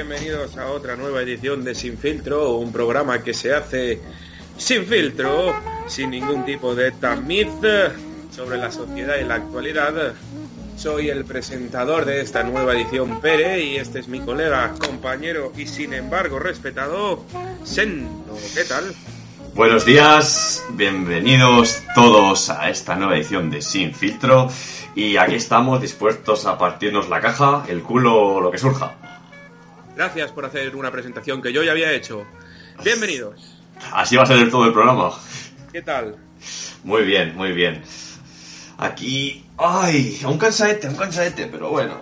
Bienvenidos a otra nueva edición de Sin Filtro, un programa que se hace sin filtro, sin ningún tipo de tamiz sobre la sociedad y la actualidad. Soy el presentador de esta nueva edición Pere y este es mi colega, compañero y sin embargo respetado, Sendo. ¿Qué tal? Buenos días, bienvenidos todos a esta nueva edición de Sin Filtro y aquí estamos dispuestos a partirnos la caja, el culo, lo que surja. Gracias por hacer una presentación que yo ya había hecho. Bienvenidos. Así va a ser todo el programa. ¿Qué tal? Muy bien, muy bien. Aquí... ¡Ay! Un cansadete, un cansadete, pero bueno.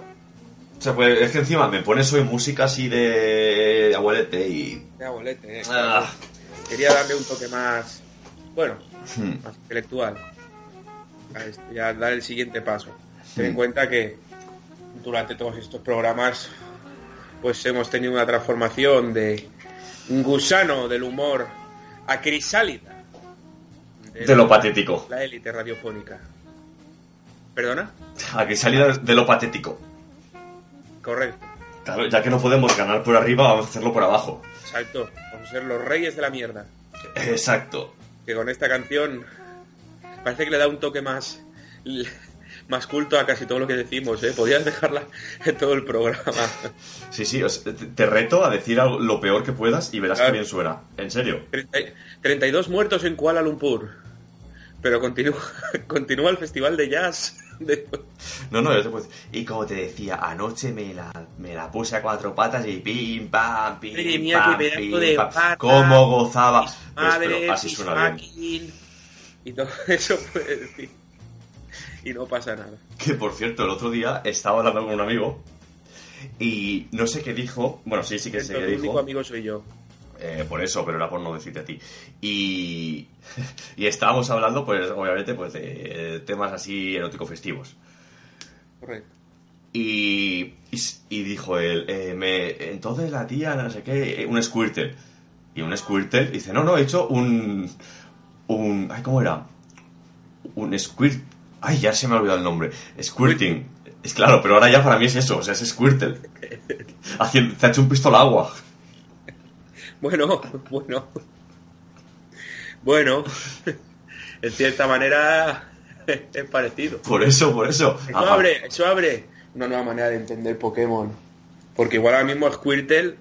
O sea, pues es que encima me pones hoy música así de, de abuelete y... De abuelete, eh. Ah. Quería darle un toque más, bueno, Hmm. más intelectual. A esto, ya dar el siguiente paso. Ten en Hmm. cuenta que durante todos estos programas, pues hemos tenido una transformación de gusano del humor a crisálida. De lo patético. La élite radiofónica. ¿Perdona? Aquí salida de lo patético. Correcto. Claro, ya que no podemos ganar por arriba, vamos a hacerlo por abajo. Exacto. Vamos a ser los reyes de la mierda. Exacto. que con esta canción parece que le da un toque más más culto a casi todo lo que decimos, ¿eh? Podías dejarla en todo el programa. Sí, sí, o sea, te, reto a decir algo- lo peor que puedas y verás Claro. que bien suena. En serio. 30 32 muertos en Kuala Lumpur. Pero continúa, continúa el festival de jazz. No, no, yo. Y como te decía, anoche me la, me la puse a cuatro patas y pim, pam, pim, Madre mía, pam, pedazo pim, de pam. pata. ¿Cómo gozaba? Mis Pues, pero así suena bien. Y todo eso puede decir. Y no pasa nada. Que por cierto, el otro día estaba hablando con un amigo y no sé qué dijo. Bueno, sí, sí que sé El qué único dijo. amigo soy yo. Eh, por eso, pero era por no decirte a ti. Y, y estábamos hablando, pues, obviamente, pues, de temas así erótico-festivos. Correcto. Y, y, y dijo él, eh, me, entonces la tía, no sé qué, eh, un squirtle. Y un squirtle dice, no, no, he hecho un... un ay, ¿cómo era? Un squirt... Ay, ya se me ha olvidado el nombre. Squirting. Es claro, pero ahora ya para mí es eso, o sea, es squirtle. Haciendo, te ha hecho un pistol agua. Bueno, bueno. Bueno, en cierta manera es parecido. Por eso, por eso. Eso abre, eso abre una nueva manera de entender Pokémon. Porque igual ahora mismo Squirtle,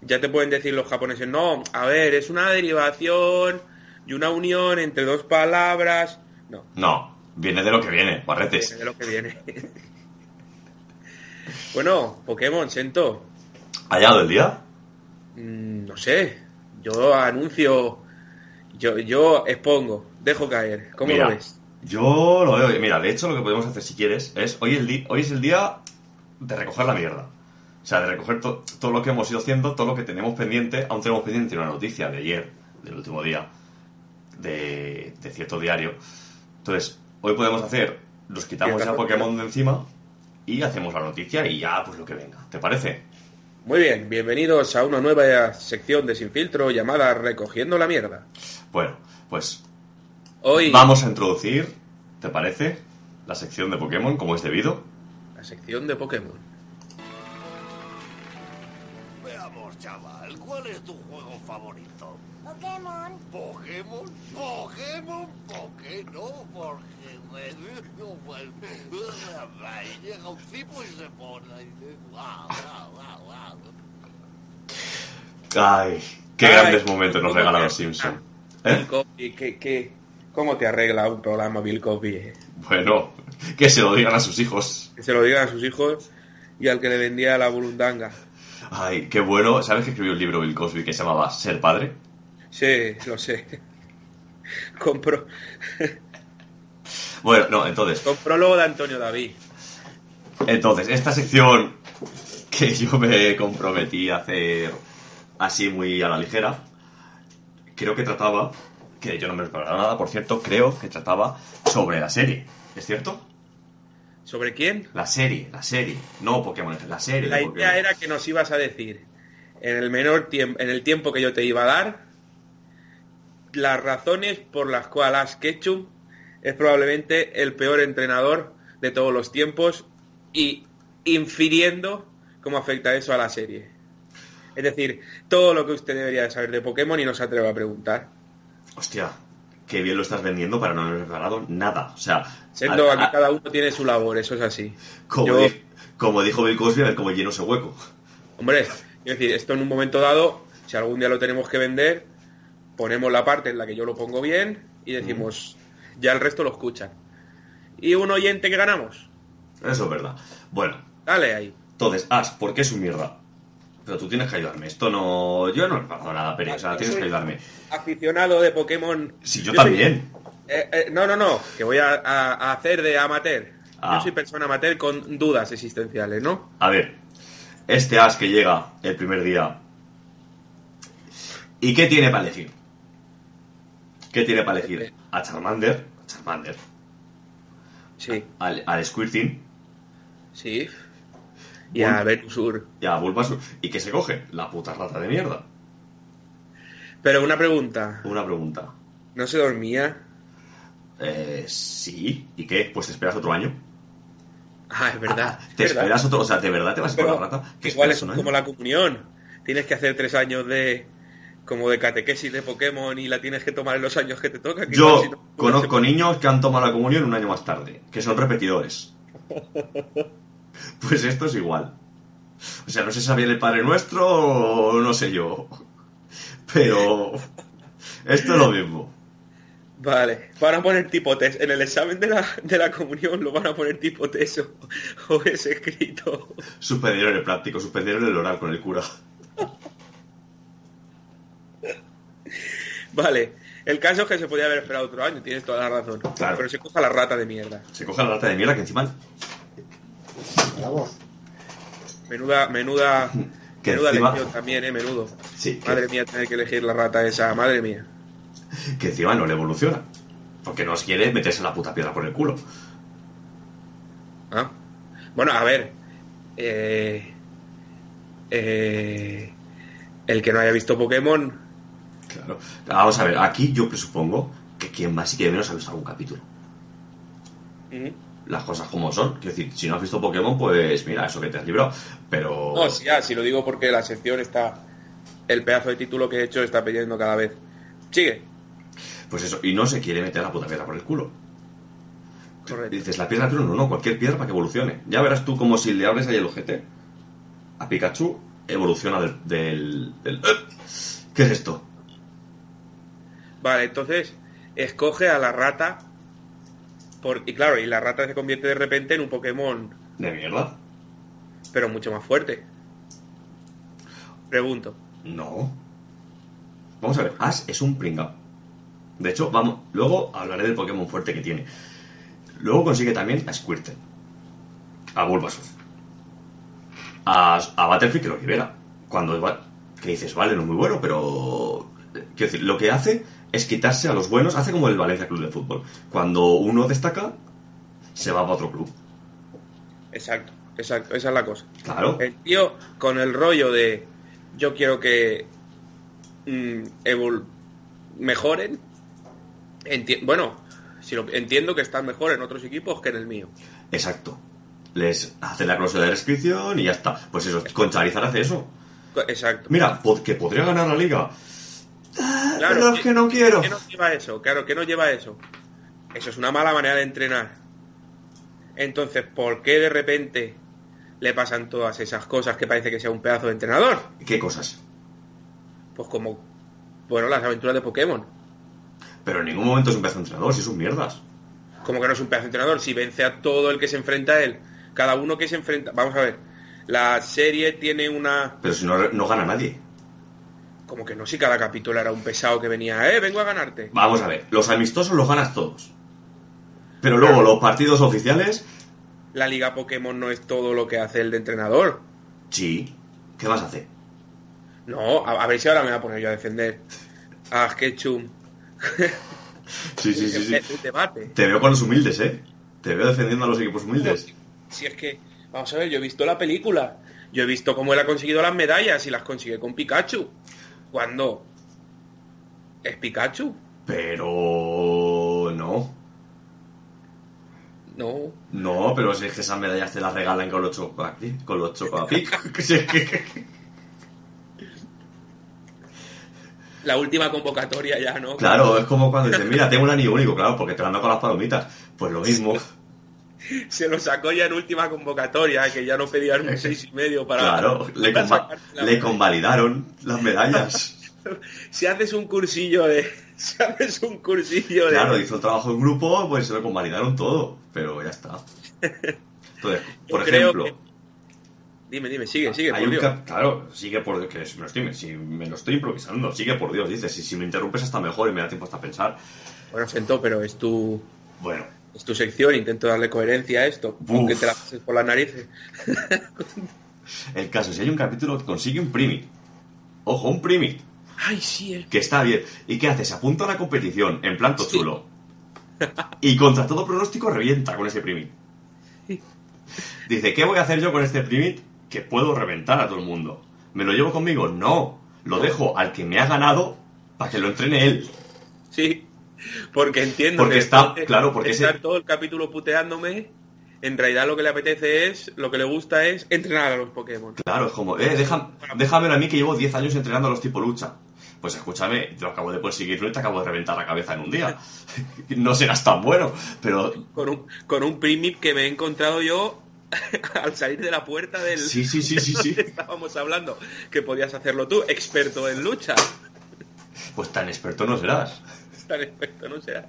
ya te pueden decir los japoneses, no, a ver, es una derivación y una unión entre dos palabras. No, No, viene de lo que viene, barretes. de lo que viene. bueno, Pokémon, siento. ¿Ha llegado el día? Mm, no sé, yo anuncio, yo, yo expongo, dejo caer. ¿Cómo Mira, lo ves? Yo lo veo. Mira, de hecho, lo que podemos hacer si quieres es. Hoy, el hoy es el día de recoger la mierda. O sea, de recoger to- todo lo que hemos ido haciendo, todo lo que tenemos pendiente. Aún tenemos pendiente una noticia de ayer, del último día, de, de cierto diario. Entonces, hoy podemos hacer. Nos quitamos ya. Pokémon de encima y hacemos la noticia y ya, pues lo que venga. ¿Te parece? Muy bien, bienvenidos a una nueva sección de Sin Filtro llamada Recogiendo la Mierda. Bueno, pues Hoy vamos a introducir, ¿te parece? La sección de Pokémon como es debido. la sección de Pokémon. Veamos, chaval, ¿cuál es tu juego favorito? Pokémon. ¿Pokémon? ¿Pokémon? ¿Por qué no? Porque no, pues, llega un tipo y se pone y dice, guau, guau, guau, guau. Ay, qué Ay, grandes momentos nos ¿cómo regalan los Simpson. Bill ¿Eh? Cosby, ¿qué, qué, cómo te arregla un programa Bill Cosby? eh? Bueno, que se lo digan a sus hijos. Que se lo digan a sus hijos y al que le vendía la burundanga. Ay, qué bueno. ¿Sabes que escribió un libro Bill Cosby que se llamaba Ser Padre? Sí, lo sé. Compró, Bueno, no, entonces, con prólogo de Antonio David. entonces, esta sección que yo me comprometí a hacer así muy a la ligera, creo que trataba, que yo no me preparaba nada, por cierto, creo que trataba sobre la serie. ¿Es cierto? ¿Sobre quién? La serie, la serie. No Pokémon, la serie. La de idea era que nos ibas a decir, en el menor tiempo, en el tiempo que yo te iba a dar, las razones por las cuales Ash Ketchum es probablemente el peor entrenador de todos los tiempos y infiriendo cómo afecta eso a la serie. Es decir, todo lo que usted debería de saber de Pokémon y no se atreve a preguntar. Hostia, qué bien lo estás vendiendo para no haber preparado nada. O sea, Siendo al- aquí a- cada uno tiene su labor, eso es así. como, Yo- di- como dijo Bill Cosby, a ver cómo lleno ese hueco. Hombre, quiero decir, esto en un momento dado, si algún día lo tenemos que vender, ponemos la parte en la que yo lo pongo bien y decimos, ya el resto lo escuchan. ¿Y un oyente que ganamos? Eso es verdad. Bueno, Dale ahí. entonces, Ash, ¿por qué es un mierda? Pero tú tienes que ayudarme. Esto no. Yo no he preparado nada, Peri. O sea, tienes que ayudarme. Aficionado de Pokémon. Si yo también. Eh, eh, no, no, no, que voy a, a- a hacer de amateur. Ah. Yo soy persona amateur con dudas existenciales, ¿no? A ver, este Ash que llega el primer día. ¿Y qué tiene para elegir? ¿Qué tiene para elegir? A Charmander, a Charmander, Sí, al, al Squirting sí. Y a Venusaur. y a Bulbasaur. ¿Y qué se coge? La puta rata de mierda. Pero una pregunta, Una pregunta. ¿no se dormía? Eh, sí. ¿Y qué? Pues te esperas otro año. Ah, es verdad. ¿Te es verdad. esperas otro? O sea, ¿de verdad te vas a con la rata? ¿Que igual es como la comunión. Tienes que hacer tres años de como de catequesis de Pokémon y la tienes que tomar en los años que te toca. que Yo si no- conozco niños que han tomado la comunión un año más tarde, que son repetidores. Pues esto es igual. O sea, no sé si sabía el Padre Nuestro o no sé yo. Pero esto es lo mismo. Vale, van a poner tipo test. En el examen de la, de la comunión lo van a poner tipo test o, o es escrito. Suspendieron el práctico, suspendieron el oral con el cura. Vale, el caso es que se podía haber esperado otro año, tienes toda la razón. Claro. Pero se coja la rata de mierda. Se coge la rata de mierda que encima... Menuda, menuda, Que menuda encima- elección también, eh, menudo. Sí, que- Madre mía, tener que elegir la rata esa, madre mía. Que encima no le evoluciona. Porque nos quiere meterse la puta piedra por el culo. Ah. Bueno, a ver. eh, eh, el que no haya visto Pokémon, Claro. Vamos a ver, aquí yo presupongo que quien más y quien menos ha visto algún capítulo. mm, Las cosas como son. Quiero decir, si no has visto Pokémon, pues mira, eso que te has librado. Pero. no, sí, ah, sí lo digo porque la sección está. El pedazo de título que he hecho está pidiendo cada vez. Sigue. Pues eso, y no se quiere meter la puta piedra por el culo. Correcto. Dices, la piedra, pero no, no, cualquier piedra para que evolucione. Ya verás tú como si le abres ahí el ojete a Pikachu, evoluciona del. del, del- ¿Qué es esto? Vale, entonces escoge a la rata. Por, y claro, y la rata se convierte de repente en un Pokémon, ¿De mierda? pero mucho más fuerte. Pregunto. No. Vamos a ver, Ash es un pringao. De hecho, vamos, luego hablaré del Pokémon fuerte que tiene. Luego consigue también a Squirtle. A Bulbasaur. A, a Battlefield que lo libera. Cuando va- que dices, vale, no es muy bueno, pero... Quiero decir, lo que hace es quitarse a los buenos, hace como el Valencia Club de Fútbol. Cuando uno destaca, se va para otro club. Exacto, exacto, esa es la cosa. Claro. El tío con el rollo de yo quiero que mm, evol- mejoren. Enti- bueno, si lo, entiendo que están mejor en otros equipos que en el mío. Exacto. Les hace la cláusula de rescripción y ya está. Pues eso, con Charizard hace eso. Exacto. Mira, que podría ganar la liga. Claro, pero es que no quiero. ¿Qué nos lleva eso? Claro, ¿qué nos lleva eso? Eso es una mala manera de entrenar. Entonces, ¿por qué de repente le pasan todas esas cosas que parece que sea un pedazo de entrenador? ¿Qué cosas? Pues como, bueno, las aventuras de Pokémon. Pero en ningún momento es un pedazo de entrenador, si son mierdas. Como que no es un pedazo de entrenador, si vence a todo el que se enfrenta a él, cada uno que se enfrenta, vamos a ver, La serie tiene una... Pero si no, no gana nadie. Como que no, si cada capítulo era un pesado que venía, eh, vengo a ganarte. Vamos a ver, los amistosos los ganas todos. Pero luego los partidos oficiales, La liga Pokémon no es todo lo que hace el de entrenador. sí. ¿Qué vas a hacer? No, a, a ver si ahora me voy a poner yo a defender a Ketchum. Sí, sí, sí, sí. Debate. Te veo con los humildes, ¿eh? Te veo defendiendo a los equipos humildes. Si es que, vamos a ver, yo he visto la película. Yo he visto cómo él ha conseguido las medallas y las consigue con Pikachu. Cuando es Pikachu. Pero... no. No. No, pero si es que esas medallas te las regalan con los chocoapic. Con los que- La última convocatoria ya, ¿no? Claro, es como cuando dices, mira, tengo un anillo único, claro, porque te lo han dado con las palomitas. Pues lo mismo. Se lo sacó ya en última convocatoria, que ya no pedían un seis y medio para. Claro, le, conva- la le convalidaron las medallas. Si haces un cursillo de. Si haces un cursillo de. Claro, hizo el trabajo en grupo, pues se lo convalidaron todo. Pero ya está. Entonces, por Yo ejemplo, que- Dime, dime, sigue, sigue, hay por Dios. cap- claro, sigue por que si me, lo estoy, si me lo estoy improvisando, sigue por Dios, dices, si me interrumpes hasta mejor y me da tiempo hasta pensar. Bueno, Fento, pero es tu, Bueno, es tu sección, intento darle coherencia a esto, Uf. aunque te la pases por las narices. el caso, si hay un capítulo que consigue un primit, ojo, un primit, Ay, sí, el que está bien, ¿y qué hace? Se apunta a la competición, en plan Sí. chulo. Y contra todo pronóstico revienta con ese primit. Dice, ¿qué voy a hacer yo con este primit? Que puedo reventar a todo el mundo. ¿Me lo llevo conmigo? No. Lo dejo al que me ha ganado para que lo entrene él. Sí, porque entiendo Porque que está- claro, porque estar ese- todo el capítulo puteándome, en realidad lo que le apetece es, lo que le gusta es entrenar a los Pokémon. Claro, es como, eh, deja- déjamelo a mí que llevo 10 años entrenando a los tipo lucha. Pues escúchame, yo acabo de conseguirlo y te acabo de reventar la cabeza en un día. no serás tan bueno, pero Con un, con un Primip que me he encontrado yo al salir de la puerta del... sí, sí, sí, sí, sí. Estábamos hablando que podías hacerlo tú, experto en lucha. Pues tan experto no serás. No será.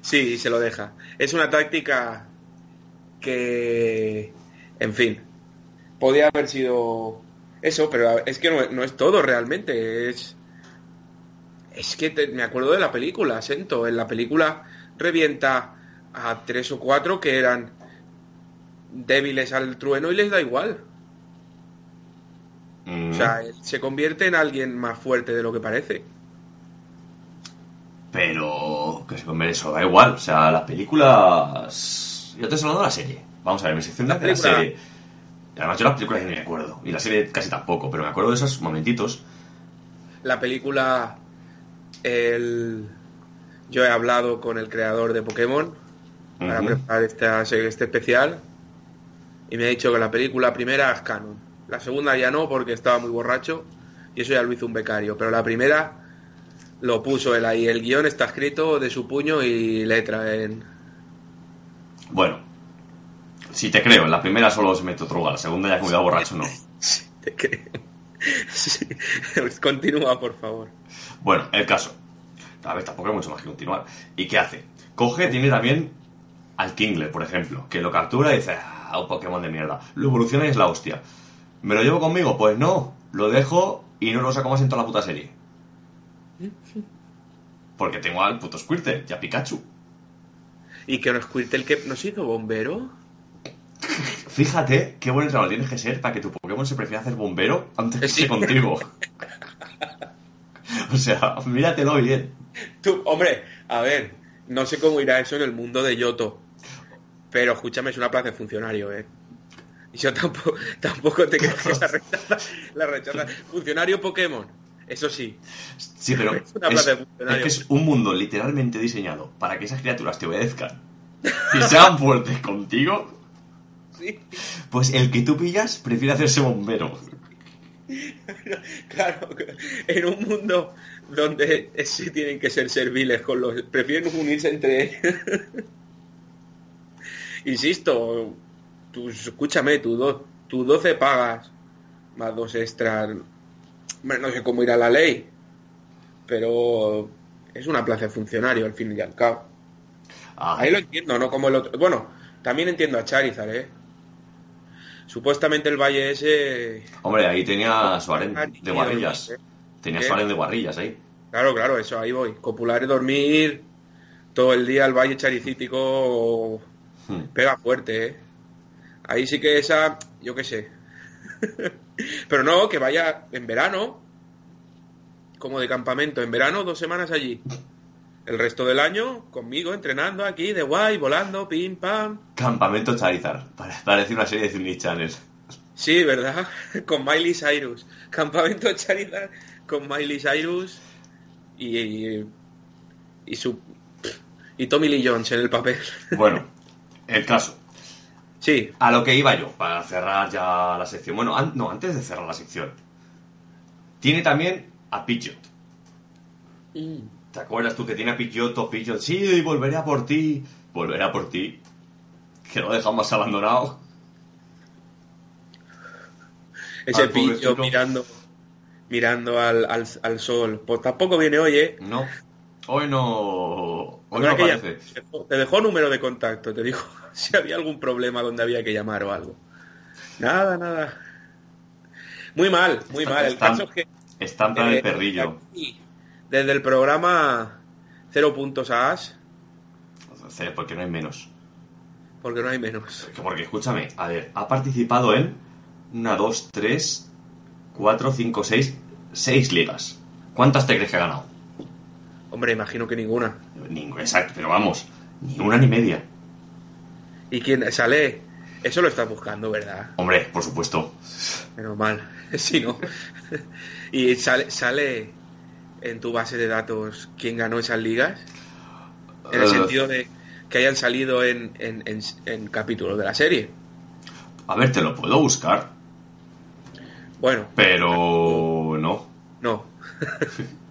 Sí, se lo deja. Es una táctica que, en fin, podía haber sido eso, pero es que no, no es todo realmente. Es, es que te- me acuerdo de la película, Sento. En la película revienta a tres o cuatro que eran débiles al trueno y les da igual. Mm, O sea, él se convierte en alguien más fuerte de lo que parece. Pero que se convierte eso, da igual. O sea, las películas... Yo te estoy hablando de la serie. Vamos a ver, mi sección de La la serie. Además yo las películas ni me acuerdo. Y la serie casi tampoco, pero me acuerdo de esos momentitos. la película el yo he hablado con el creador de Pokémon para preparar este especial y me ha dicho que la película primera es canon la segunda ya no porque estaba muy borracho y eso ya lo hizo un becario pero la primera lo puso él ahí el guion está escrito de su puño y letra en Bueno, si te creo, en la primera solo se mete droga, la segunda ya como borracho no. te creo Sí. continúa por favor Bueno, el caso. A ver, tampoco hay mucho más que continuar. ¿Y qué hace? Coge, tiene también al Kingler, por ejemplo, que lo captura y dice, ah, un Pokémon de mierda. Lo evoluciona y es la hostia. ¿Me lo llevo conmigo? Pues no, lo dejo y no lo saco más en toda la puta serie. Porque tengo al puto Squirtle y a Pikachu. y que no el que nos hizo bombero Fíjate qué buen entrenador tienes que ser para que tu Pokémon se prefiera hacer bombero antes que Sí. ser contigo. o sea, míratelo bien. Tú, hombre, a ver, no sé cómo irá eso en el mundo de Yoto. Pero escúchame, es una plaza de funcionario, ¿eh? Y yo tampoco, tampoco te creo que la rechaza, la rechaza. Funcionario Pokémon, eso sí. Sí, pero Es una es, es que es un mundo literalmente diseñado para que esas criaturas te obedezcan y sean fuertes contigo. Sí, Pues el que tú pillas prefiere hacerse bombero. claro. En un mundo donde sí tienen que ser serviles con los... Prefieren unirse entre... Insisto, tú, escúchame, do- tu 12 pagas más dos extras. No sé cómo irá la ley, pero es una plaza de funcionario al fin y al cabo. Ah, Ahí lo entiendo, no como el otro. Bueno, también entiendo a Charizard, ¿eh? Supuestamente el valle ese... Hombre, ahí tenía Suárez Ah, de guarrillas. ¿eh? Tenía ¿Qué? Suárez de guarrillas ahí. Claro, claro, eso, ahí voy. Copular es dormir todo el día, el valle charicítico Hmm. pega fuerte, ¿eh? Ahí sí que esa, yo qué sé. Pero no, que vaya en verano, como de campamento, en verano dos semanas allí. El resto del año conmigo entrenando aquí de guay, volando, pim pam. Campamento Charizard. Pare- Parece una serie de Disney Channel. Sí, ¿verdad? Con Miley Cyrus. Campamento Charizard con Miley Cyrus y, y, y su y Tommy Lee Jones en el papel. Bueno, el caso. Sí, A lo que iba yo, para cerrar ya la sección. Bueno, an- no, antes de cerrar la sección. Tiene también a Pidgeot. ¿Te acuerdas tú que tiene a Pidgeot o Pidgeot? Sí, volveré a por ti. Volveré a por ti. Que lo dejamos abandonado. ese pobrecito. mirando mirando al, al, al sol. Pues tampoco viene hoy, ¿eh? No. Hoy no. Hoy no llam- parece. Te dejó número de contacto, te dijo si había algún problema donde había que llamar o algo. Nada, nada. Muy mal, muy Está- mal. El está- caso es que eh, perrillo. aquí, desde el programa cero puntos a As, Porque no hay menos. porque no hay menos. Porque escúchame, a ver, ha participado en una, dos, tres, cuatro, cinco, seis, seis ligas. ¿Cuántas te crees que ha ganado? Hombre, imagino que ninguna. Ninguna, exacto, pero vamos, ni una ni media. ¿Y quién sale? Eso lo estás buscando, ¿verdad? Hombre, por supuesto. Menos mal. Si no. ¿Y sale, sale en tu base de datos quién ganó esas ligas? En el Eh, sentido de que hayan salido en, en, en, en capítulos de la serie. A ver, te lo puedo buscar, Bueno, pero no. no.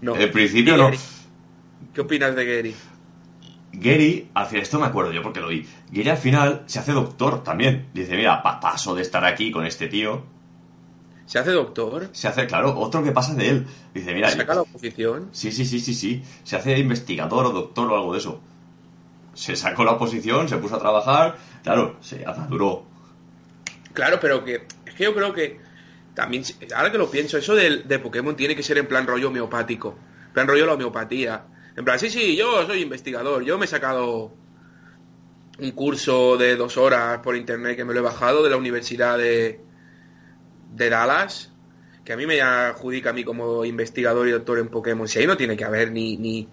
no. En principio ¿Y no. ¿Qué opinas de Gary? Gary, al final, esto me acuerdo yo porque lo vi. Gary al final se hace doctor también. Dice, mira, pa- paso de estar aquí con este tío. ¿Se hace doctor? Se hace, claro, otro que pasa de él. Dice, mira, ¿Saca la oposición? Sí, sí, sí, sí, sí. Se hace investigador o doctor o algo de eso. Se sacó la oposición, se puso a trabajar. Claro, se maduró. Claro, pero que es que yo creo que también, ahora que lo pienso, eso del- de, Pokémon tiene que ser en plan rollo homeopático, en plan rollo la homeopatía. En plan, sí, sí, yo soy investigador, yo me he sacado un curso de dos horas por internet que me lo he bajado de la Universidad de, de Dallas, que a mí me adjudica a mí como investigador y doctor en Pokémon. Si ahí no tiene que haber ni, ni,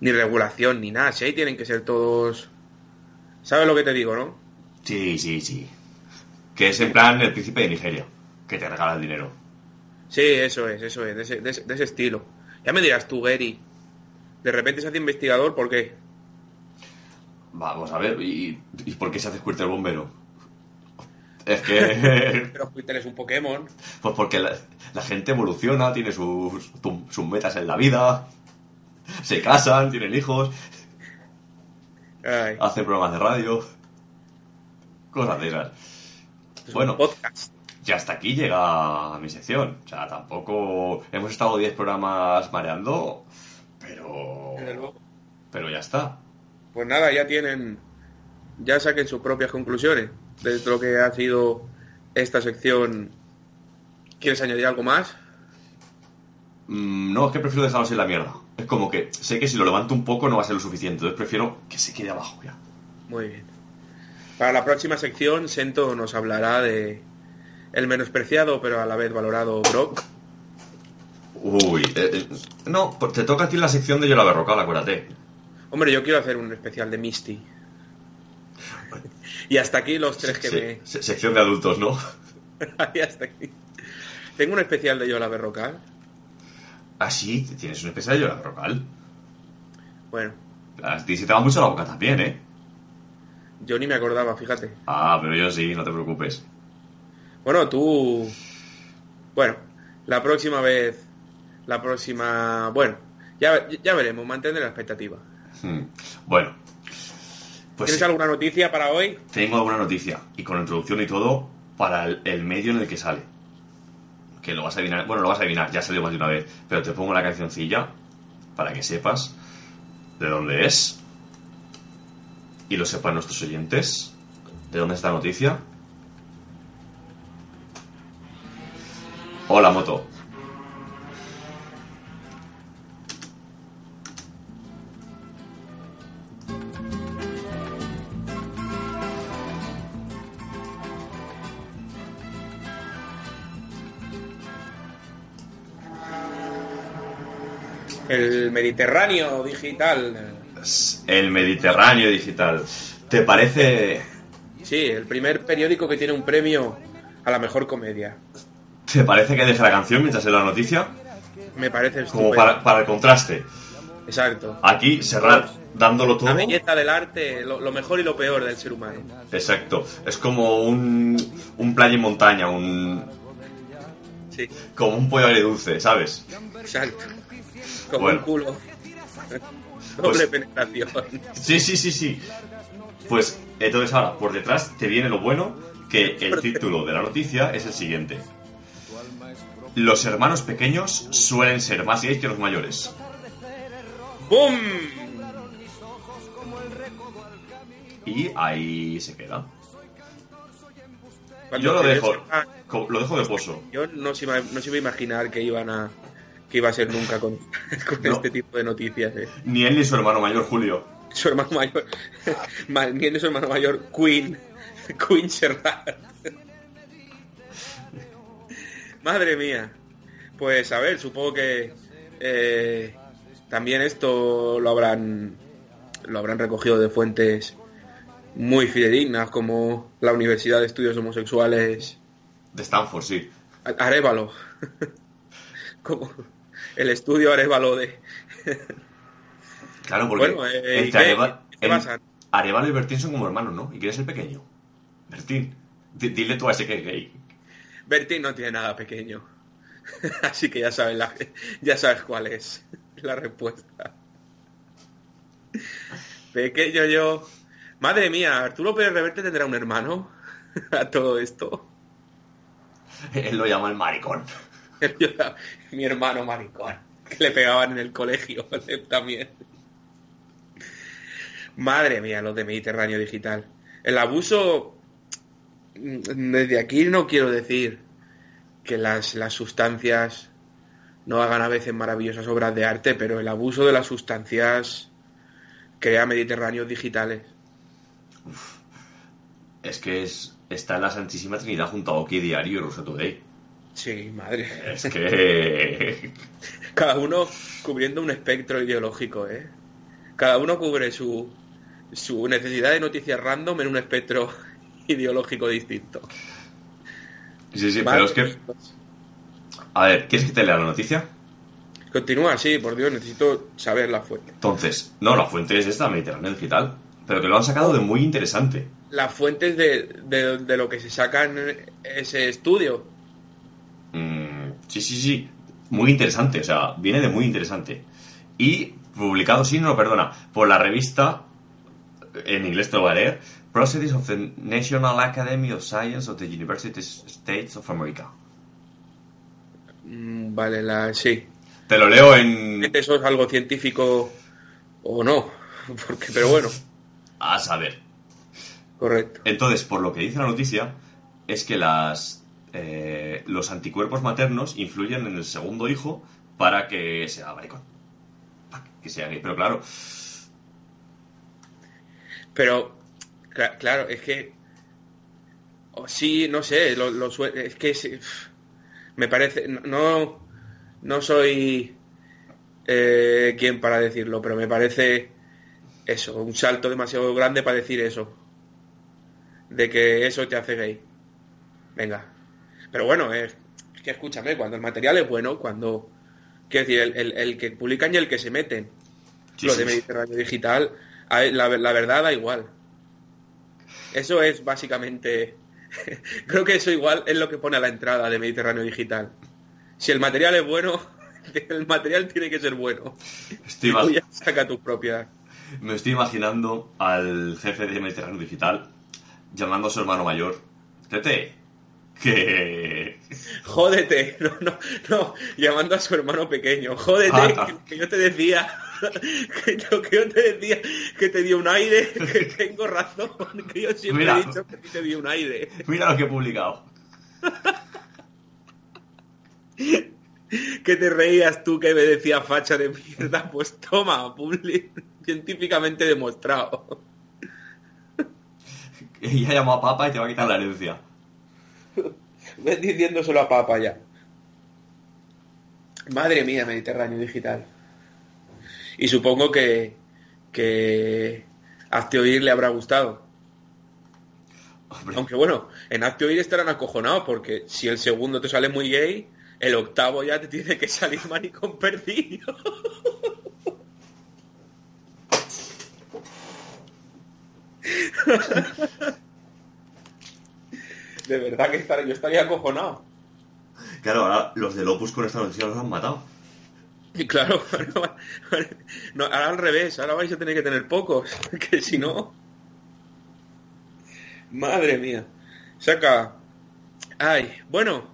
ni regulación ni nada, si ahí tienen que ser todos... ¿Sabes lo que te digo, no? Sí, sí, sí. Que es en plan el príncipe de Nigeria, que te regala el dinero. Sí, eso es, eso es, de ese, de ese- de ese estilo. Ya me dirás tú, Gary. De repente se hace investigador, ¿por qué? Vamos a ver, ¿y, y por qué se hace Squirtle bombero? Es que... Pero Twitter es un Pokémon. Pues porque la, la gente evoluciona, tiene sus, metas en la vida, se casan, tienen hijos, Ay, hacen programas de radio, cosas de esas. es un Bueno, podcast. Y hasta aquí llega mi sección. O sea, tampoco hemos estado 10 programas mareando, pero... Pero ya está. Pues nada, ya tienen. Ya saquen sus propias conclusiones de lo que ha sido esta sección. ¿Quieres añadir algo más? Mm, no, es que prefiero dejarlos en la mierda. Es como que sé que si lo levanto un poco no va a ser lo suficiente, entonces prefiero que se quede abajo ya. Muy bien. Para la próxima sección, Sento nos hablará de el menospreciado pero a la vez valorado Brock. Uy, eh, eh, no, pues te toca a ti la sección de Yo la Berrocal, acuérdate. Hombre, yo quiero hacer un especial de Misty. Y hasta aquí los tres que se- sección de adultos, ¿no? me. y hasta aquí. Tengo un especial de Yola Berrocal. Ah, sí, tienes un especial de Yo la Berrocal. Bueno, A ti se te va mucho la boca también, ¿eh? yo ni me acordaba, fíjate. Ah, pero yo sí, no te preocupes. Bueno, tú. Bueno, la próxima vez. La próxima. Bueno, ya, ya veremos, mantén la expectativa. Hmm. Bueno, pues ¿Tienes sí, alguna noticia para hoy? tengo alguna noticia, y con introducción y todo, para el, el medio en el que sale. Que lo vas a adivinar, bueno, lo vas a adivinar, ya salió más de una vez, pero te pongo la cancioncilla para que sepas de dónde es y lo sepan nuestros oyentes. ¿De dónde está la noticia? Hola, moto. El Mediterráneo digital. El Mediterráneo Digital. ¿Te parece Sí, el primer periódico que tiene un premio a la mejor comedia. ¿Te parece que deje la canción mientras en la noticia? Me parece Como estupendo. para, para el contraste. Exacto. Aquí, Serrat, dándolo todo. La belleza del arte, lo, lo mejor y lo peor del ser humano. Exacto. Es como un, un playa y montaña, un, Sí, como un pollo agridulce, ¿sabes? exacto. Como Bueno. un culo. Pues- Doble penetración. Sí, sí, sí, sí. Pues entonces ahora, por detrás te viene lo bueno, que el título de la noticia es el siguiente. Los hermanos pequeños suelen ser más gays que los mayores. ¡Bum! Y ahí se queda. Cuando Yo lo dejo, lo dejo de pozo. Yo no se, iba, no se iba a imaginar que iban a que iba a ser nunca con, con No. este tipo de noticias. eh. Ni él ni su hermano mayor, Julio. Su hermano mayor, ma- ni de su hermano mayor, Queen, Queen Serrat. Madre mía. Pues a ver, supongo que eh, también esto lo habrán lo habrán recogido de fuentes muy fidedignas como la Universidad de Estudios Homosexuales De Stanford, sí. Arevalo. Como el estudio Arevalo de. Claro, porque Bueno, eh, ¿y entre qué? Areva- ¿Qué en- pasa? Arevalo y Bertín son como hermanos, ¿no? ¿Y quién es el pequeño? Bertín. Dile tú a ese que es gay. Bertín no tiene nada pequeño. Así que ya sabes, la- ya sabes cuál es la respuesta. Pequeño yo. Madre mía, Arturo Pérez Reverte tendrá un hermano a todo esto. Él lo llama el maricón. Mi hermano maricón, que le pegaban en el colegio también. Madre mía, los de Mediterráneo Digital. El abuso, desde aquí no quiero decir que las, las sustancias no hagan a veces maravillosas obras de arte, pero el abuso de las sustancias crea Mediterráneos digitales. Es que es, está en la Santísima Trinidad junto a Oki Diario y Russo Today. Sí, madre. Es que... Cada uno cubriendo un espectro ideológico, ¿eh? Cada uno cubre su, su necesidad de noticias random en un espectro ideológico distinto. Sí, sí, Vale. pero es que... A ver, ¿quieres que te lea la noticia? Continúa, sí, por Dios, necesito saber la fuente. Entonces, no, la fuente es esta, Mediterráneo Digital. Pero que lo han sacado de muy interesante. Las fuentes de, de, de lo que se saca en ese estudio. Mm, sí, sí, sí. Muy interesante, o sea, viene de muy interesante. Y publicado, sí, no, no, perdona, por la revista, en inglés te lo voy a leer, Proceedings of the National Academy of Science of the United States of America. Mm, Vale, la, sí. Te lo leo en... Eso es algo científico o no. Porque, pero bueno, A saber. correcto. Entonces, por lo que dice la noticia, es que las, eh, los anticuerpos maternos influyen en el segundo hijo para que sea maricón. Para que sea gay. Pero claro, Pero, claro, es que. sí, no sé, lo, lo es que es- me parece. No, no soy eh, quien para decirlo, pero me parece eso, un salto demasiado grande para decir eso. De que eso te hace gay. Venga. Pero bueno, es, es que escúchame, cuando el material es bueno, cuando. Quiero decir, el, el- el que publican y el que se meten. Sí, los sí. de Mediterráneo Digital, la, la verdad da igual. Eso es básicamente. Creo que eso igual es lo que pone a la entrada de Mediterráneo Digital. Si el material es bueno, el material tiene que ser bueno. estoy tú ya saca tus propias. me estoy imaginando al jefe de Mediterráneo Digital llamando a su hermano mayor. Tete, que... Jódete, no, no, no, llamando a su hermano pequeño. Jódete, Ah, que yo te decía. que yo te decía que te dio un aire, que tengo razón, que yo siempre Mira. he dicho que te dio un aire. Mira lo que he publicado. Que te reías tú que me decías facha de mierda, pues toma, publi, científicamente demostrado. Ella llamó a papa y te va a quitar la herencia. Ves diciéndoselo a papa ya. Madre mía, Mediterráneo Digital. Y supongo que, que Hazte Oír le habrá gustado. Hombre, Aunque bueno, en Hazte Oír estarán acojonados porque si el segundo te sale muy gay, el octavo ya te tiene que salir maricón perdido. De verdad que estar- yo estaría acojonado. claro, ahora los del Opus con esta noticia los han matado. Y claro, no, ahora al revés, ahora vais a tener que tener pocos, que si no... Madre mía. Saca... Ay, bueno,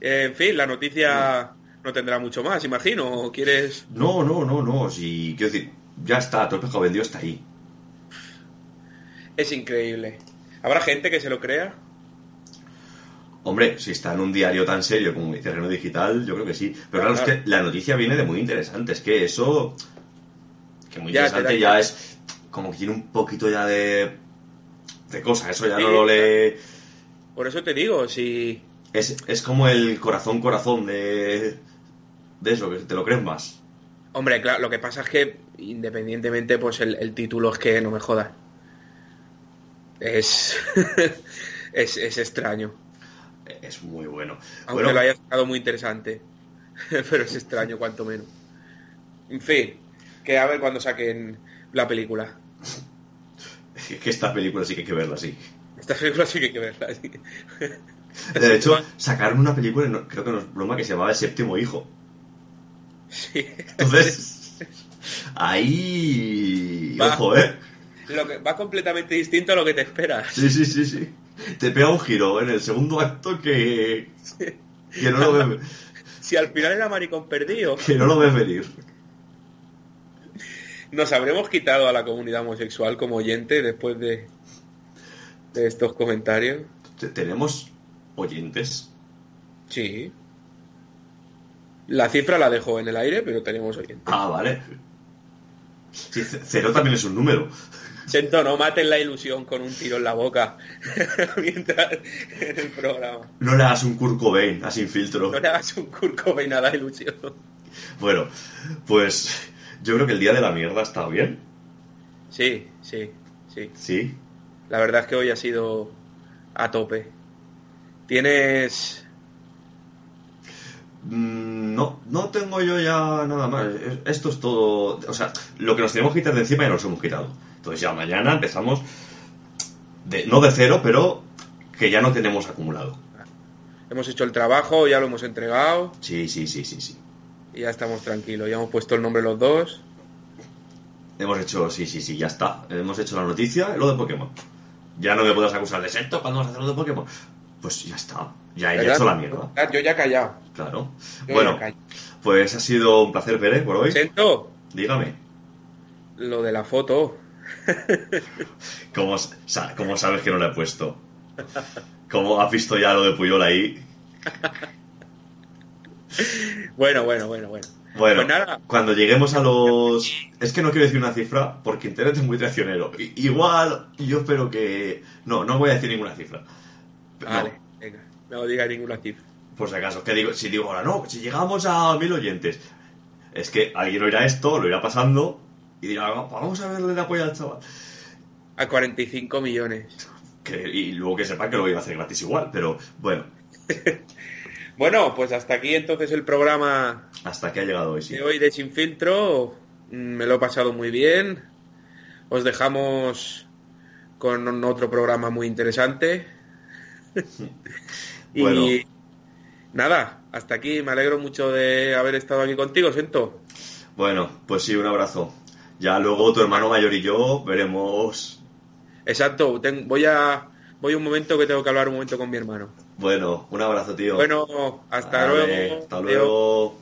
en fin, la noticia no tendrá mucho más, imagino. ¿O ¿Quieres...? No, no, no, no. Si, quiero decir, ya está, todo el pescado vendido está ahí. Es increíble. ¿Habrá gente que se lo crea? Hombre, si está en un diario tan serio como Terreno Digital, yo creo que sí. Pero claro, es que la noticia viene de muy interesante. Es que eso. Que muy Ya, interesante ya es. Como que tiene un poquito ya de. de cosa. Eso ya Sí, no lo lee. Por eso te digo, si... Es, es como el corazón, corazón de. de eso, que te lo crees más. Hombre, claro, lo que pasa es que independientemente, pues el, el título es que no me jodas. Es... es, es extraño. Es muy bueno. Aunque Bueno, lo haya sacado muy interesante. Pero es extraño, cuanto menos. En fin, que a ver cuando saquen la película. que esta película sí que hay que verla así. Esta película sí que hay que verla. sí. De hecho, sacaron una película, creo que no es broma, que se llamaba El séptimo hijo. Sí. Entonces, ahí. Va. Ojo, eh. Lo que va completamente distinto a lo que te esperas. Sí, sí, sí, sí. Te pega un giro en el segundo acto que. que no lo ves, Si al final era maricón perdido, que no lo ves venir. nos habremos quitado a la comunidad homosexual como oyente después de, de estos comentarios. Te- Tenemos oyentes. Sí. La cifra la dejo en el aire, pero tenemos oyentes. Ah, vale. Sí, cero también es un número. Siento, no maten la ilusión con un tiro en la boca mientras en el programa. No le hagas un Kurt Cobain a sin filtro. No le hagas un y nada de ilusión. Bueno, pues yo creo que el día de la mierda está bien. Sí, sí, sí. Sí. La verdad es que hoy ha sido a tope. Tienes... Mm, No, no tengo yo ya nada más. Es- Esto es todo. O sea, lo que nos tenemos que quitar de encima ya nos hemos quitado. Entonces ya mañana empezamos. De, no de cero, pero que ya no tenemos acumulado. Hemos hecho el trabajo, ya lo hemos entregado Sí, sí, sí, sí, sí. y ya estamos tranquilos. Ya hemos puesto el nombre los dos. Hemos hecho, sí, sí, sí, ya está. Hemos hecho la noticia lo de Pokémon. Ya no me puedes acusar de secto cuando vas a hacer lo de Pokémon. Pues ya está. Ya he hecho la mierda. Yo ya he callado. Claro. Yo Bueno, pues ha sido un placer, Pere, por hoy. Siento Dígame. lo de la foto. ¿Cómo, sa- cómo sabes que no la he puesto? ¿Cómo has visto ya lo de Puyol ahí? Bueno, bueno, bueno, bueno. Bueno, Pues nada. cuando lleguemos a los... Es que no quiero decir una cifra porque Internet es muy traicionero. Igual, yo espero que... No, no voy a decir ninguna cifra. No, Vale, venga. No diga ninguna cifra. por si acaso. Que digo, si digo ahora, no, si llegamos a mil oyentes. Es que alguien oirá esto, lo irá pasando y dirá, "Va- vamos a verle la apoyo al chaval. A 45 millones. Que- y luego que sepa que lo voy a hacer gratis igual. Pero bueno, Bueno, pues hasta aquí entonces el programa hasta que ha llegado hoy, sí. de hoy de Sin Filtro. Mm, Me lo he pasado muy bien. Os dejamos con otro programa muy interesante. y Bueno. nada, hasta aquí. Me alegro mucho de haber estado aquí contigo, siento. Bueno, pues sí, un abrazo. Ya luego tu hermano mayor y yo veremos. Exacto, ten- voy a voy un momento que tengo que hablar un momento con mi hermano. Bueno, un abrazo, tío. Bueno, hasta Vale, luego. Hasta luego.